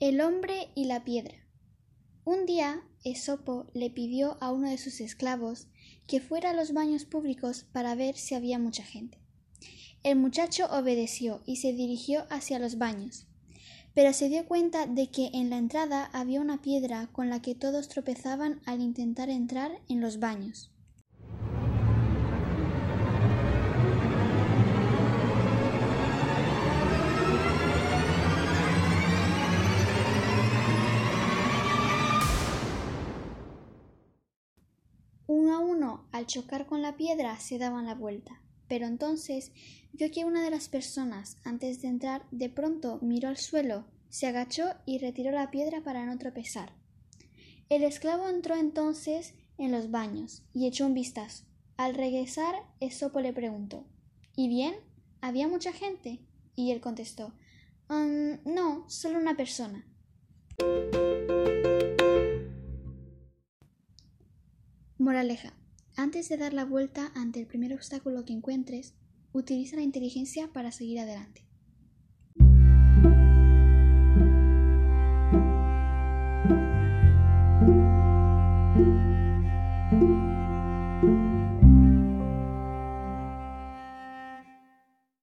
El hombre y la piedra. Un día Esopo le pidió a uno de sus esclavos que fuera a los baños públicos para ver si había mucha gente. El muchacho obedeció y se dirigió hacia los baños, pero se dio cuenta de que en la entrada había una piedra con la que todos tropezaban al intentar entrar en los baños. Uno a uno, al chocar con la piedra, se daban la vuelta. Pero entonces vio que una de las personas, antes de entrar, de pronto miró al suelo, se agachó y retiró la piedra para no tropezar. El esclavo entró entonces en los baños y echó un vistazo. Al regresar, Esopo le preguntó ¿Y bien? ¿Había mucha gente? Y él contestó «Um, no, solo una persona. Moraleja. Antes de dar la vuelta ante el primer obstáculo que encuentres, utiliza la inteligencia para seguir adelante.